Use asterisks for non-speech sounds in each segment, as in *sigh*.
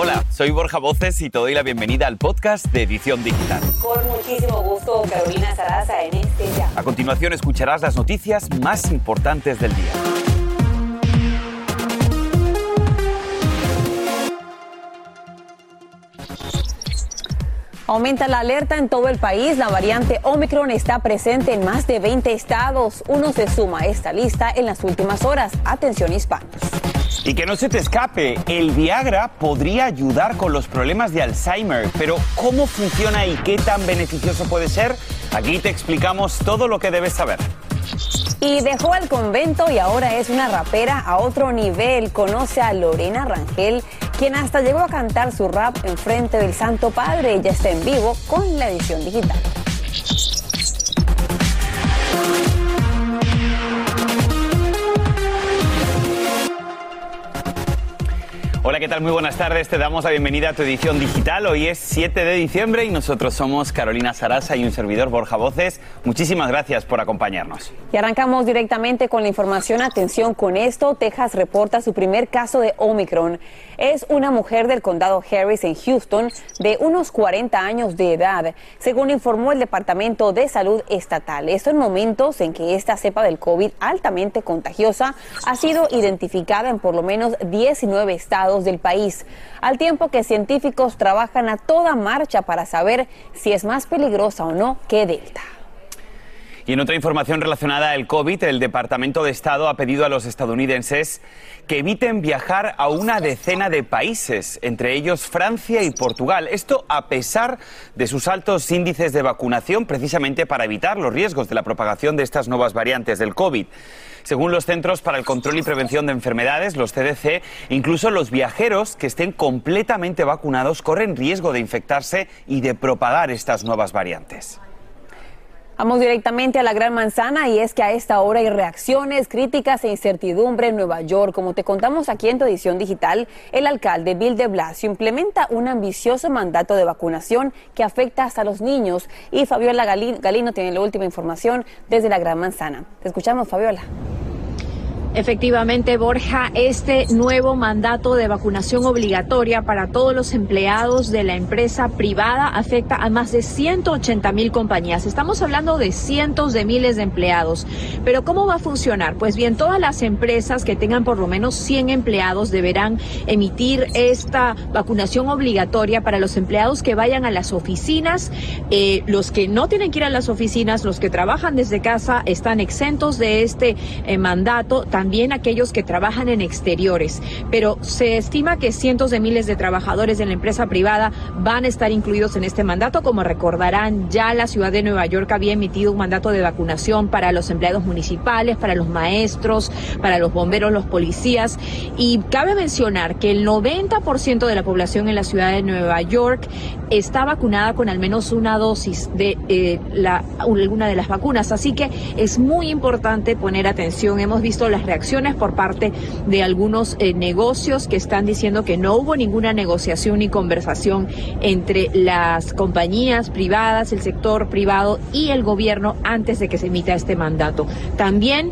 Hola, soy Borja Voces y te doy la bienvenida al podcast de Edición Digital. Con muchísimo gusto, Carolina Sarasa en este ya. A continuación escucharás las noticias más importantes del día. Aumenta la alerta en todo el país. La variante Omicron está presente en más de 20 estados. Uno se suma a esta lista en las últimas horas. Atención hispanos. Y que no se te escape, el Viagra podría ayudar con los problemas de Alzheimer, pero ¿cómo funciona y qué tan beneficioso puede ser? Aquí te explicamos todo lo que debes saber. Y dejó el convento y ahora es una rapera a otro nivel. Conoce a Lorena Rangel, quien hasta llegó a cantar su rap en frente del Santo Padre. Ella está en vivo con la edición digital. ¿Qué tal? Muy buenas tardes. Te damos la bienvenida a tu edición digital. Hoy es 7 de diciembre y nosotros somos Carolina Sarasa y un servidor Borja Voces. Muchísimas gracias por acompañarnos. Y arrancamos directamente con la información. Atención con esto. Texas reporta su primer caso de Omicron. Es una mujer del condado Harris en Houston de unos 40 años de edad, según informó el Departamento de Salud Estatal. Esto en momentos en que esta cepa del COVID altamente contagiosa ha sido identificada en por lo menos 19 estados del país, al tiempo que científicos trabajan a toda marcha para saber si es más peligrosa o no que Delta. Y en otra información relacionada al COVID, el Departamento de Estado ha pedido a los estadounidenses que eviten viajar a una decena de países, entre ellos Francia y Portugal. Esto a pesar de sus altos índices de vacunación, precisamente para evitar los riesgos de la propagación de estas nuevas variantes del COVID. Según los Centros para el Control y Prevención de Enfermedades, los CDC, incluso los viajeros que estén completamente vacunados corren riesgo de infectarse y de propagar estas nuevas variantes. Vamos directamente a la Gran Manzana y es que a esta hora hay reacciones, críticas e incertidumbre en Nueva York. Como te contamos aquí en tu edición digital, el alcalde Bill de Blasio implementa un ambicioso mandato de vacunación que afecta hasta los niños. Y Fabiola Galino tiene la última información desde la Gran Manzana. Te escuchamos, Fabiola. Efectivamente, Borja, este nuevo mandato de vacunación obligatoria para todos los empleados de la empresa privada afecta a más de 180 mil compañías. Estamos hablando de cientos de miles de empleados. Pero ¿cómo va a funcionar? Pues bien, todas las empresas que tengan por lo menos 100 empleados deberán emitir esta vacunación obligatoria para los empleados que vayan a las oficinas. Eh, los que no tienen que ir a las oficinas, los que trabajan desde casa, están exentos de este eh, mandato también aquellos que trabajan en exteriores, pero se estima que cientos de miles de trabajadores de la empresa privada van a estar incluidos en este mandato. Como recordarán, ya la ciudad de Nueva York había emitido un mandato de vacunación para los empleados municipales, para los maestros, para los bomberos, los policías. Y cabe mencionar que el 90% de la población en la ciudad de Nueva York está vacunada con al menos una dosis de eh, alguna de las vacunas. Así que es muy importante poner atención. Hemos visto las reacciones por parte de algunos eh, negocios que están diciendo que no hubo ninguna negociación ni conversación entre las compañías privadas, el sector privado y el gobierno antes de que se emita este mandato. También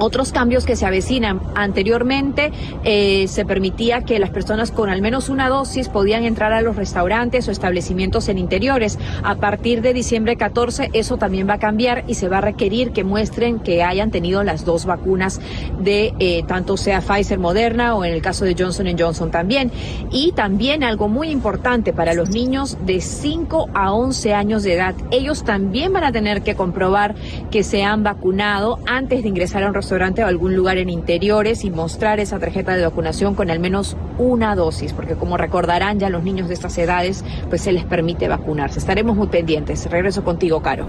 otros cambios que se avecinan. Anteriormente eh, se permitía que las personas con al menos una dosis podían entrar a los restaurantes o establecimientos en interiores. A partir de diciembre 14 eso también va a cambiar y se va a requerir que muestren que hayan tenido las dos vacunas de eh, tanto sea Pfizer Moderna o en el caso de Johnson Johnson también. Y también algo muy importante para los niños de 5 a 11 años de edad. Ellos también van a tener que comprobar que se han vacunado antes de ingresar a un restaurante restaurante o algún lugar en interiores y mostrar esa tarjeta de vacunación con al menos una dosis, porque como recordarán ya los niños de estas edades, pues se les permite vacunarse. Estaremos muy pendientes. Regreso contigo, Caro.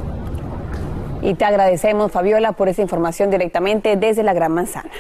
Y te agradecemos, Fabiola, por esa información directamente desde la Gran Manzana.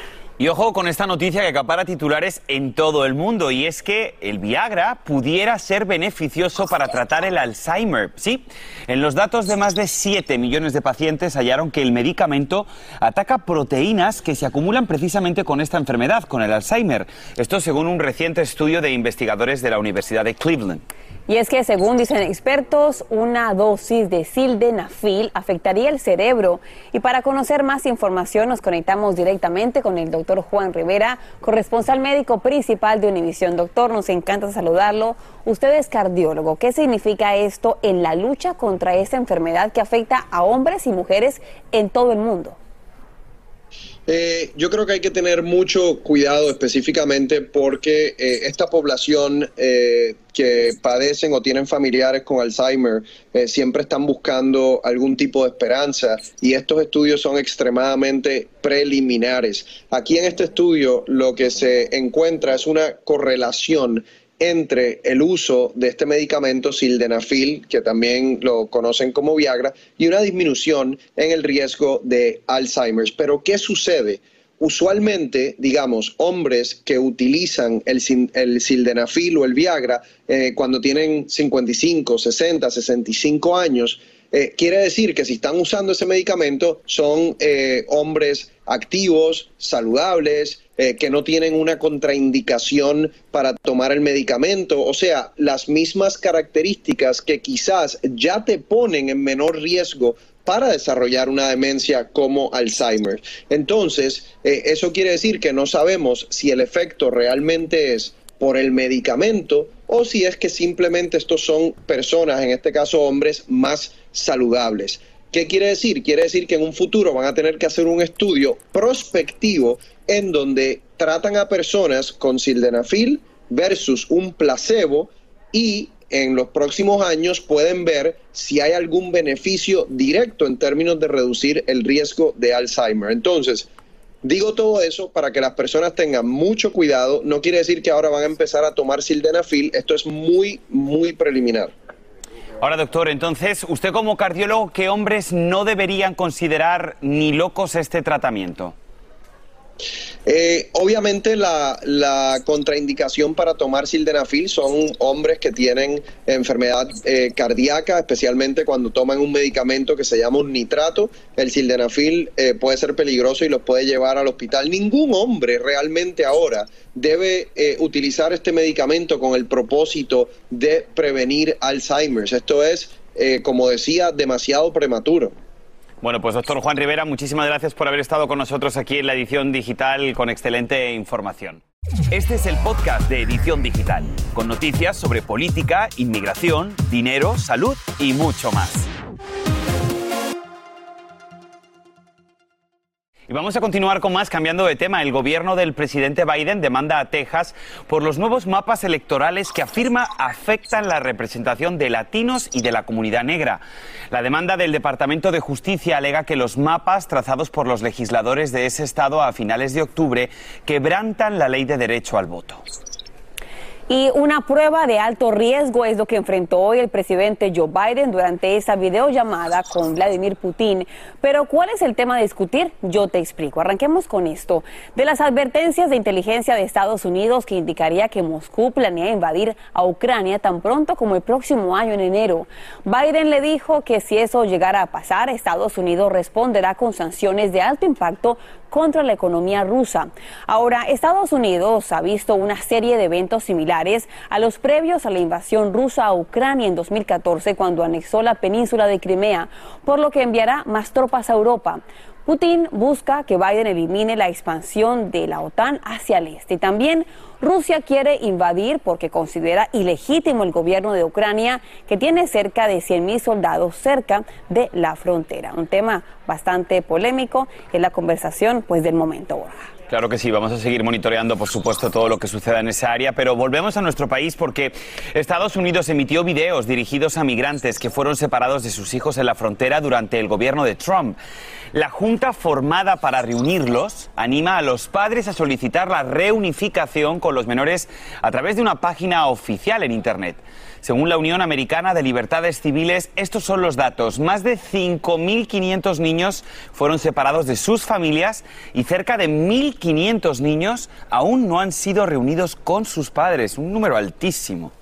Y ojo con esta noticia que acapara titulares en todo el mundo, y es que el Viagra pudiera ser beneficioso para tratar el Alzheimer. Sí, en los datos de más de 7 millones de pacientes hallaron que el medicamento ataca proteínas que se acumulan precisamente con esta enfermedad, con el Alzheimer. Esto según un reciente estudio de investigadores de la Universidad de Cleveland. Y es que según dicen expertos, una dosis de sildenafil afectaría el cerebro. Y para conocer más información nos conectamos directamente con el doctor Juan Rivera, corresponsal médico principal de Univisión. Doctor, nos encanta saludarlo. Usted es cardiólogo. ¿Qué significa esto en la lucha contra esta enfermedad que afecta a hombres y mujeres en todo el mundo? Eh, yo creo que hay que tener mucho cuidado específicamente porque eh, esta población eh, que padecen o tienen familiares con Alzheimer siempre están buscando algún tipo de esperanza y estos estudios son extremadamente preliminares. Aquí en este estudio lo que se encuentra es una correlación entre el uso de este medicamento sildenafil, que también lo conocen como Viagra, y una disminución en el riesgo de Alzheimer. Pero ¿qué sucede? Usualmente, digamos, hombres que utilizan el, el sildenafil o el Viagra eh, cuando tienen 55, 60, 65 años, eh, quiere decir que si están usando ese medicamento son eh, hombres activos, saludables, eh, que no tienen una contraindicación para tomar el medicamento, o sea, las mismas características que quizás ya te ponen en menor riesgo para desarrollar una demencia como Alzheimer. Entonces, eso quiere decir que no sabemos si el efecto realmente es por el medicamento o si es que simplemente estos son personas, en este caso hombres, más saludables. ¿Qué quiere decir? Quiere decir que en un futuro van a tener que hacer un estudio prospectivo en donde tratan a personas con sildenafil versus un placebo y en los próximos años pueden ver si hay algún beneficio directo en términos de reducir el riesgo de Alzheimer. Entonces, digo todo eso para que las personas tengan mucho cuidado. No quiere decir que ahora van a empezar a tomar sildenafil. Esto es muy, muy preliminar. Ahora, doctor, entonces, usted como cardiólogo, ¿qué hombres no deberían considerar ni locos este tratamiento? Eh, obviamente la, contraindicación para tomar sildenafil son hombres que tienen enfermedad eh, cardíaca, especialmente cuando toman un medicamento que se llama un nitrato. El sildenafil eh, puede ser peligroso y los puede llevar al hospital. Ningún hombre realmente ahora debe utilizar este medicamento con el propósito de prevenir Alzheimer. Esto es, como decía, demasiado prematuro. Bueno, pues doctor Juan Rivera, muchísimas gracias por haber estado con nosotros aquí en la edición digital con excelente información. Este es el podcast de Edición Digital, con noticias sobre política, inmigración, dinero, salud y mucho más. Y vamos a continuar con más cambiando de tema. El gobierno del presidente Biden demanda a Texas por los nuevos mapas electorales que afirma afectan la representación de latinos y de la comunidad negra. La demanda del Departamento de Justicia alega que los mapas trazados por los legisladores de ese estado a finales de octubre quebrantan la ley de derecho al voto. Y una prueba de alto riesgo es lo que enfrentó hoy el presidente Joe Biden durante esa videollamada con Vladimir Putin. Pero ¿cuál es el tema a discutir? Yo te explico. Arranquemos con esto. De las advertencias de inteligencia de Estados Unidos que indicaría que Moscú planea invadir a Ucrania tan pronto como el próximo año en enero. Biden le dijo que si eso llegara a pasar, Estados Unidos responderá con sanciones de alto impacto contra la economía rusa. Ahora, Estados Unidos ha visto una serie de eventos similares a los previos a la invasión rusa a Ucrania en 2014 cuando anexó la península de Crimea, por lo que enviará más tropas a Europa. Putin busca que Biden elimine la expansión de la OTAN hacia el este. Y también Rusia quiere invadir porque considera ilegítimo el gobierno de Ucrania, que tiene cerca de 100.000 soldados cerca de la frontera. Un tema bastante polémico en la conversación pues, del momento. Claro que sí, vamos a seguir monitoreando, por supuesto, todo lo que suceda en esa área, pero volvemos a nuestro país porque Estados Unidos emitió videos dirigidos a migrantes que fueron separados de sus hijos en la frontera durante el gobierno de Trump. La junta formada para reunirlos anima a los padres a solicitar la reunificación con los menores a través de una página oficial en Internet. Según la Unión Americana de Libertades Civiles, estos son los datos. Más de 5.500 niños fueron separados de sus familias y cerca de 1.500 niños aún no han sido reunidos con sus padres. Un número altísimo.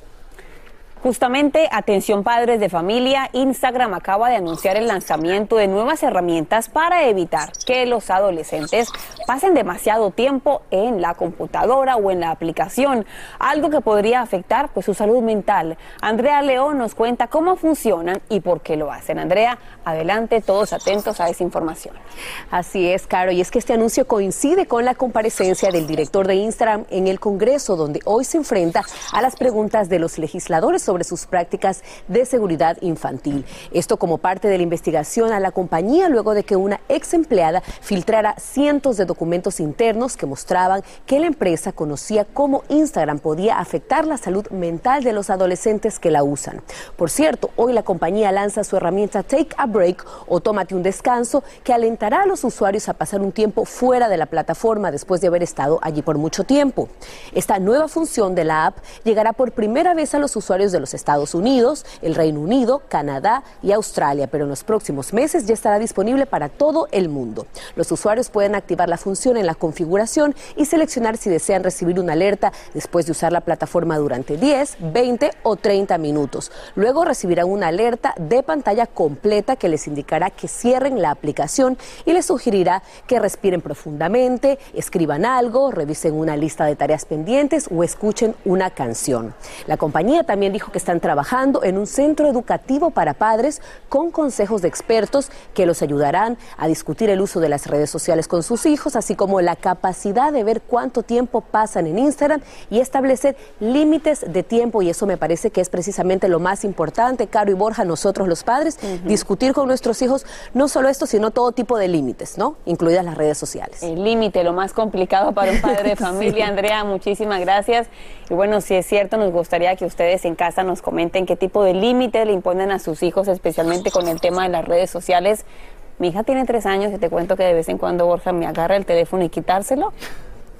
Justamente, atención padres de familia, Instagram acaba de anunciar el lanzamiento de nuevas herramientas para evitar que los adolescentes pasen demasiado tiempo en la computadora o en la aplicación, algo que podría afectar pues su salud mental. Andrea León nos cuenta cómo funcionan y por qué lo hacen. Andrea, adelante, todos atentos a esa información. Así es, Caro, y es que este anuncio coincide con la comparecencia del director de Instagram en el Congreso, donde hoy se enfrenta a las preguntas de los legisladores sobre sus prácticas de seguridad infantil. Esto como parte de la investigación a la compañía luego de que una ex empleada filtrara cientos de documentos internos que mostraban que la empresa conocía cómo Instagram podía afectar la salud mental de los adolescentes que la usan. Por cierto, hoy la compañía lanza su herramienta Take a Break o Tómate un descanso que alentará a los usuarios a pasar un tiempo fuera de la plataforma después de haber estado allí por mucho tiempo. Esta nueva función de la app llegará por primera vez a los usuarios de los Estados Unidos, el Reino Unido, Canadá y Australia, pero en los próximos meses ya estará disponible para todo el mundo. Los usuarios pueden activar la función en la configuración y seleccionar si desean recibir una alerta después de usar la plataforma durante 10, 20 o 30 minutos. Luego recibirán una alerta de pantalla completa que les indicará que cierren la aplicación y les sugerirá que respiren profundamente, escriban algo, revisen una lista de tareas pendientes o escuchen una canción. La compañía también dijo que están trabajando en un centro educativo para padres con consejos de expertos que los ayudarán a discutir el uso de las redes sociales con sus hijos, así como la capacidad de ver cuánto tiempo pasan en Instagram y establecer límites de tiempo. Y eso me parece que es precisamente lo más importante, Caro y Borja, nosotros los padres, discutir con nuestros hijos no solo esto, sino todo tipo de límites, ¿no? Incluidas las redes sociales. El límite, lo más complicado para un padre de *laughs* familia. Andrea, muchísimas gracias. Y bueno, si es cierto, nos gustaría que ustedes en casa nos comenten qué tipo de límites le imponen a sus hijos, especialmente con el tema de las redes sociales. Mi hija tiene tres años y te cuento que de vez en cuando Borja me agarra el teléfono y quitárselo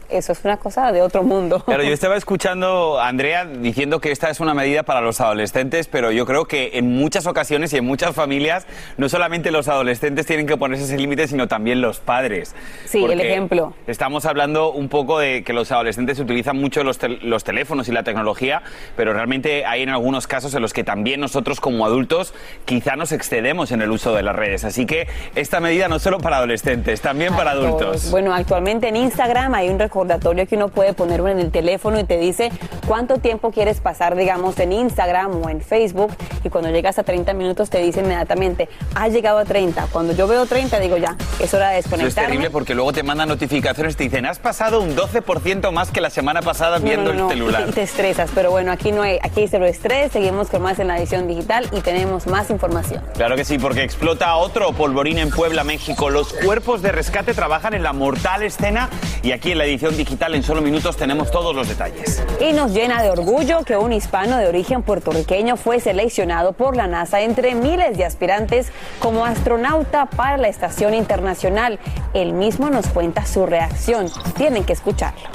eso es una cosa de otro mundo. Claro, yo estaba escuchando a Andrea diciendo que esta es una medida para los adolescentes, pero yo creo que en muchas ocasiones y en muchas familias no solamente los adolescentes tienen que ponerse ese límite, sino también los padres. Sí, el ejemplo. Estamos hablando un poco de que los adolescentes utilizan mucho los, los teléfonos y la tecnología, pero realmente hay en algunos casos en los que también nosotros como adultos quizá nos excedemos en el uso de las redes. Así que esta medida no solo para adolescentes, también para adultos. Bueno, actualmente en Instagram hay un recordatorio que uno puede poner en el teléfono y te dice cuánto tiempo quieres pasar, digamos, en Instagram o en Facebook. Y cuando llegas a 30 minutos te dice inmediatamente, has llegado a 30. Cuando yo veo 30 digo ya, es hora de desconectarme. Eso es terrible porque luego te mandan notificaciones te dicen, has pasado un 12% más que la semana pasada viendo el celular. Y *laughs* te estresas, pero bueno, aquí no hay, aquí hay cero estrés, seguimos con más en la edición digital y tenemos más información. Claro que sí, porque explota otro polvorín en Puebla, México. Los cuerpos de rescate trabajan en la mortal escena y aquí en la edición digital en solo minutos tenemos todos los detalles. Y nos llena de orgullo que un hispano de origen puertorriqueño fue seleccionado por la NASA entre miles de aspirantes como astronauta para la Estación Internacional. Él mismo nos cuenta su reacción. Tienen que escucharlo.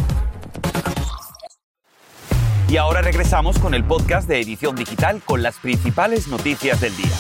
Y ahora regresamos con el podcast de Edición Digital con las principales noticias del día.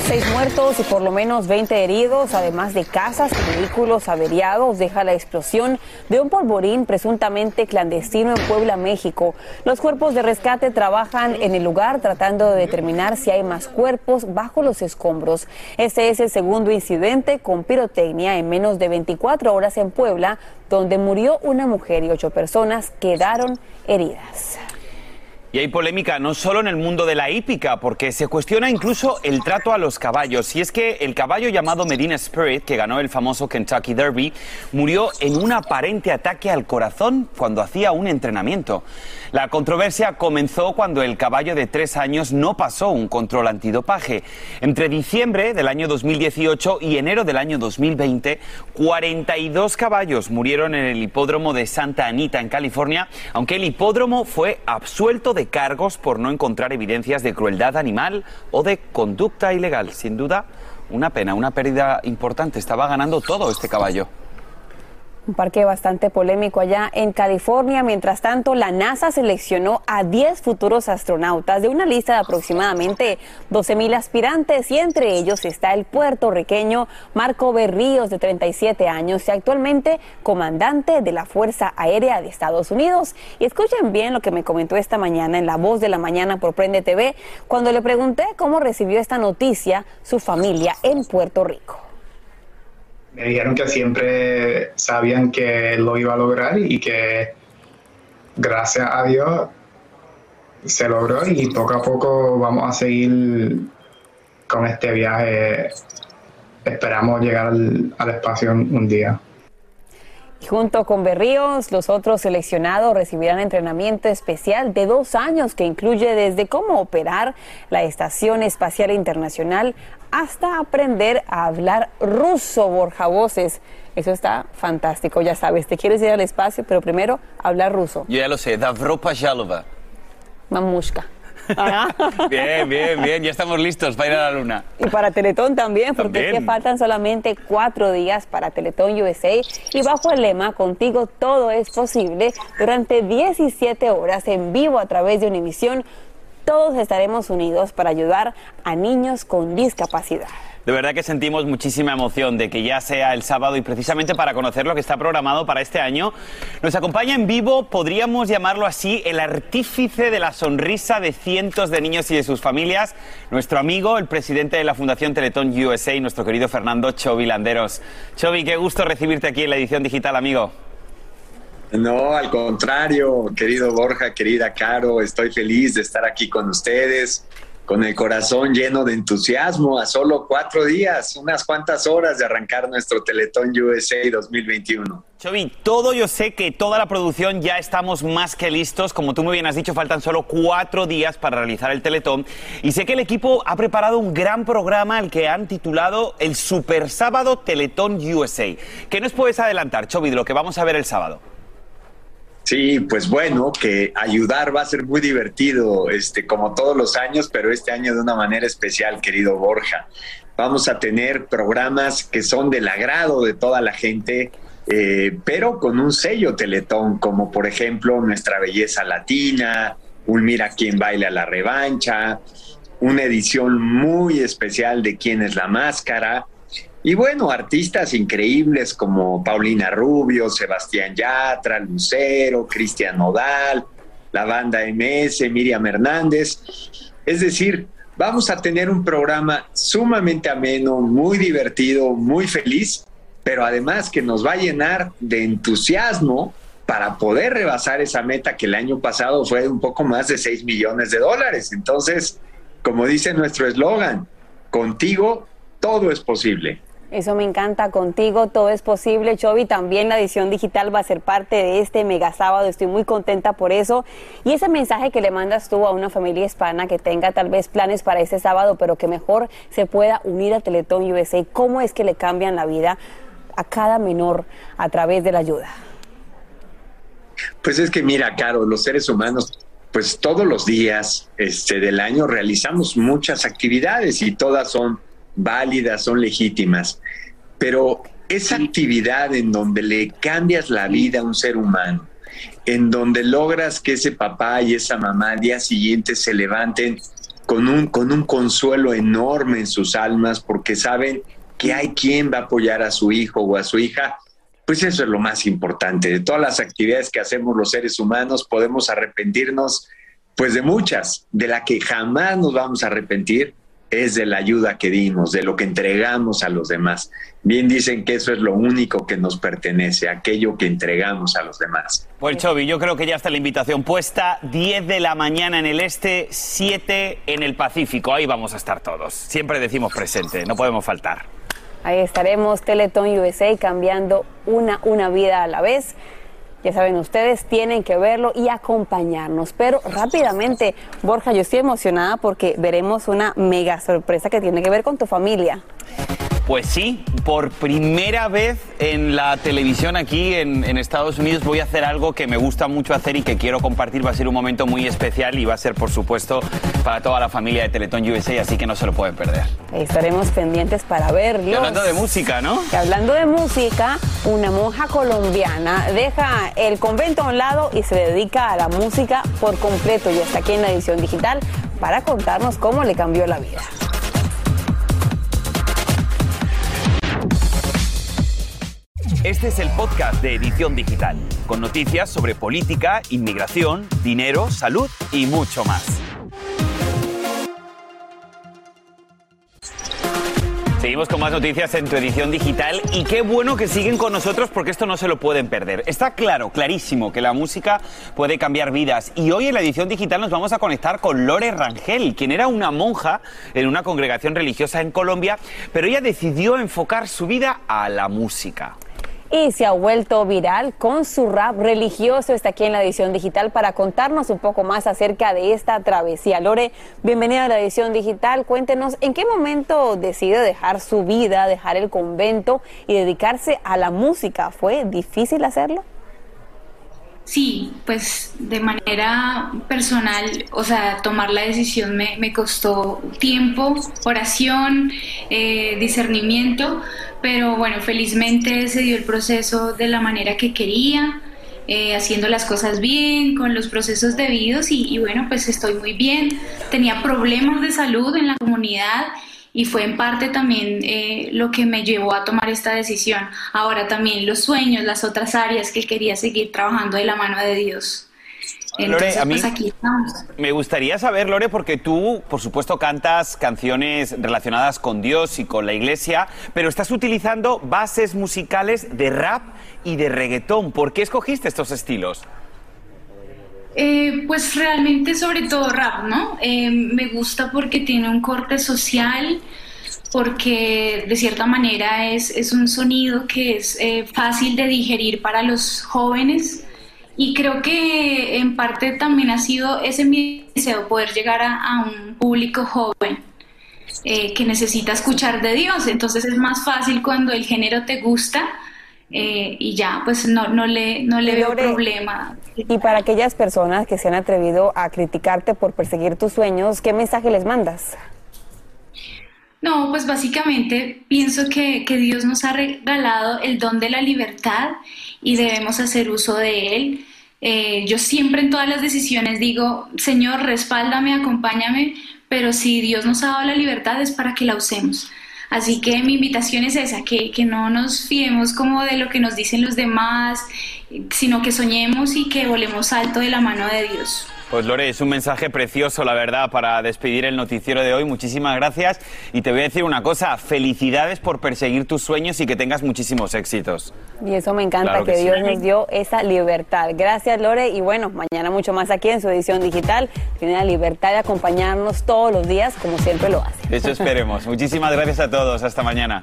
Seis muertos y por lo menos 20 heridos, además de casas y vehículos averiados, deja la explosión de un polvorín presuntamente clandestino en Puebla, México. Los cuerpos de rescate trabajan en el lugar tratando de determinar si hay más cuerpos bajo los escombros. Este es el segundo incidente con pirotecnia en menos de 24 horas en Puebla, donde murió una mujer y ocho personas quedaron heridas. Y hay polémica no solo en el mundo de la hípica, porque se cuestiona incluso el trato a los caballos. Y es que el caballo llamado Medina Spirit, que ganó el famoso Kentucky Derby, murió en un aparente ataque al corazón cuando hacía un entrenamiento. La controversia comenzó cuando el caballo de tres años no pasó un control antidopaje. Entre diciembre del año 2018 y enero del año 2020, 42 caballos murieron en el hipódromo de Santa Anita, en California, aunque el hipódromo fue absuelto de cargos por no encontrar evidencias de crueldad animal o de conducta ilegal. Sin duda, una pena, una pérdida importante. Estaba ganando todo este caballo. Un parque bastante polémico allá en California. Mientras tanto, la NASA seleccionó a 10 futuros astronautas de una lista de aproximadamente 12.000 aspirantes y entre ellos está el puertorriqueño Marco Berríos de 37 años y actualmente comandante de la Fuerza Aérea de Estados Unidos. Y escuchen bien lo que me comentó esta mañana en La Voz de la Mañana por Prende TV cuando le pregunté cómo recibió esta noticia su familia en Puerto Rico me dijeron que siempre sabían que lo iba a lograr y que gracias a Dios se logró y poco a poco vamos a seguir con este viaje. Esperamos llegar al, espacio un día. Junto con Berríos, los otros seleccionados recibirán entrenamiento especial de dos años que incluye desde cómo operar la Estación Espacial Internacional hasta aprender a hablar ruso, Borja Voces. Eso está fantástico, ya sabes, te quieres ir al espacio, pero primero hablar ruso. Yo ya lo sé, Davropa Jalova. Mamushka. *laughs* bien, bien, bien, ya estamos listos para ir a la luna. Y para Teletón también, porque Es que faltan solamente cuatro días para Teletón USA y bajo el lema Contigo todo es posible, durante 17 horas en vivo a través de Univisión, todos estaremos unidos para ayudar a niños con discapacidad. De verdad que sentimos muchísima emoción de que ya sea el sábado y precisamente para conocer lo que está programado para este año, nos acompaña en vivo, podríamos llamarlo así, el artífice de la sonrisa de cientos de niños y de sus familias, nuestro amigo, el presidente de la Fundación Teletón USA, nuestro querido Fernando Chovi Landeros. Chovi, qué gusto recibirte aquí en la edición digital, amigo. No, al contrario, querido Borja, querida Caro, estoy feliz de estar aquí con ustedes, con el corazón lleno de entusiasmo a solo cuatro días, unas cuantas horas de arrancar nuestro Teletón USA 2021. Chovi, todo yo sé que toda la producción ya estamos más que listos. Como tú muy bien has dicho, faltan solo cuatro días para realizar el Teletón. Y sé que el equipo ha preparado un gran programa al que han titulado el Super Sábado Teletón USA. ¿Qué nos puedes adelantar, Chovi, de lo que vamos a ver el sábado? Sí, pues bueno, que ayudar va a ser muy divertido, este, como todos los años, pero este año de una manera especial, querido Borja. Vamos a tener programas que son del agrado de toda la gente, eh, pero con un sello teletón, como por ejemplo Nuestra Belleza Latina, un Mira quién baila la revancha, una edición muy especial de Quién es la Máscara, y bueno, artistas increíbles como Paulina Rubio, Sebastián Yatra, Lucero, Cristian Nodal, la banda MS, Miriam Hernández. Es decir, vamos a tener un programa sumamente ameno, muy divertido, muy feliz, pero además que nos va a llenar de entusiasmo para poder rebasar esa meta que el año pasado fue de un poco más de 6 millones de dólares. Entonces, como dice nuestro eslogan, contigo todo es posible. Eso me encanta contigo, todo es posible, Chovi. También la edición digital va a ser parte de este mega sábado. Estoy muy contenta por eso. Y ese mensaje que le mandas tú a una familia hispana que tenga tal vez planes para este sábado, pero que mejor se pueda unir a Teletón USA, ¿cómo es que le cambian la vida a cada menor a través de la ayuda? Pues es que mira, Caro, los seres humanos pues todos los días este, del año realizamos muchas actividades y todas son válidas, son legítimas, pero esa actividad en donde le cambias la vida a un ser humano, en donde logras que ese papá y esa mamá al día siguiente se levanten con un, con un consuelo enorme en sus almas porque saben que hay quien va a apoyar a su hijo o a su hija, pues eso es lo más importante. De todas las actividades que hacemos los seres humanos podemos arrepentirnos pues de muchas, de la que jamás nos vamos a arrepentir es de la ayuda que dimos, de lo que entregamos a los demás. Bien dicen que eso es lo único que nos pertenece, aquello que entregamos a los demás. Pues Chovi, yo creo que ya está la invitación puesta, 10 de la mañana en el este, 7 en el Pacífico, ahí vamos a estar todos. Siempre decimos presente, no podemos faltar. Ahí estaremos, Teletón USA, cambiando una, una vida a la vez. Ya saben, ustedes tienen que verlo y acompañarnos. Pero rápidamente, Borja, yo estoy emocionada porque veremos una mega sorpresa que tiene que ver con tu familia. Pues sí, por primera vez en la televisión aquí en, en, Estados Unidos voy a hacer algo que me gusta mucho hacer y que quiero compartir. Va a ser un momento muy especial y va a ser, por supuesto, para toda la familia de Teletón USA, así que no se lo pueden perder. Estaremos pendientes para verlo. Y hablando de música, ¿no? Y hablando de música, una monja colombiana deja el convento a un lado y se dedica a la música por completo y está aquí en la edición digital para contarnos cómo le cambió la vida. Este es el podcast de Edición Digital, con noticias sobre política, inmigración, dinero, salud y mucho más. Seguimos con más noticias en tu edición digital y qué bueno que siguen con nosotros porque esto no se lo pueden perder. Está claro, clarísimo que la música puede cambiar vidas y hoy en la edición digital nos vamos a conectar con Lore Rangel, quien era una monja en una congregación religiosa en Colombia, pero ella decidió enfocar su vida a la música y se ha vuelto viral con su rap religioso. Está aquí en la edición digital para contarnos un poco más acerca de esta travesía. Lore, bienvenida a la edición digital. Cuéntenos en qué momento decide dejar su vida, dejar el convento y dedicarse a la música. ¿Fue difícil hacerlo? Sí, pues de manera personal, o sea, tomar la decisión me, me costó tiempo, oración, eh, discernimiento, pero bueno, felizmente se dio el proceso de la manera que quería, eh, haciendo las cosas bien, con los procesos debidos y, y bueno, pues estoy muy bien. Tenía problemas de salud en la comunidad y fue en parte también eh, lo que me llevó a tomar esta decisión. Ahora también los sueños, las otras áreas que quería seguir trabajando de la mano de Dios. Entonces, Lore, a mí pues aquí estamos. me gustaría saber, Lore, porque tú, por supuesto, cantas canciones relacionadas con Dios y con la iglesia, pero estás utilizando bases musicales de rap y de reggaetón. ¿Por qué escogiste estos estilos? Eh, pues realmente sobre todo rap, ¿no? Eh, me gusta porque tiene un corte social, porque de cierta manera es, es un sonido que es eh, fácil de digerir para los jóvenes y creo que en parte también ha sido ese mi deseo, poder llegar a, a un público joven. que necesita escuchar de Dios, entonces es más fácil cuando el género te gusta, eh, y ya, pues no, no le, no le veo problema. Y para aquellas personas que se han atrevido a criticarte por perseguir tus sueños, ¿qué mensaje les mandas? No, pues básicamente pienso que, que Dios nos ha regalado el don de la libertad y debemos hacer uso de él. Eh, yo siempre en todas las decisiones digo, Señor, respáldame, acompáñame, pero si Dios nos ha dado la libertad es para que la usemos. Así que mi invitación es esa, que, que no nos fiemos como de lo que nos dicen los demás, sino que soñemos y que volemos alto de la mano de Dios. Pues Lore, es un mensaje precioso, la verdad, para despedir el noticiero de hoy. Muchísimas gracias. Y te voy a decir una cosa, felicidades por perseguir tus sueños y que tengas muchísimos éxitos. Y eso me encanta, que, Dios nos dio esa libertad. Gracias, Lore. Y bueno, mañana mucho más aquí en su edición digital. Tiene la libertad de acompañarnos todos los días, como siempre lo hace. Eso esperemos. *laughs* Muchísimas gracias a todos. Hasta mañana.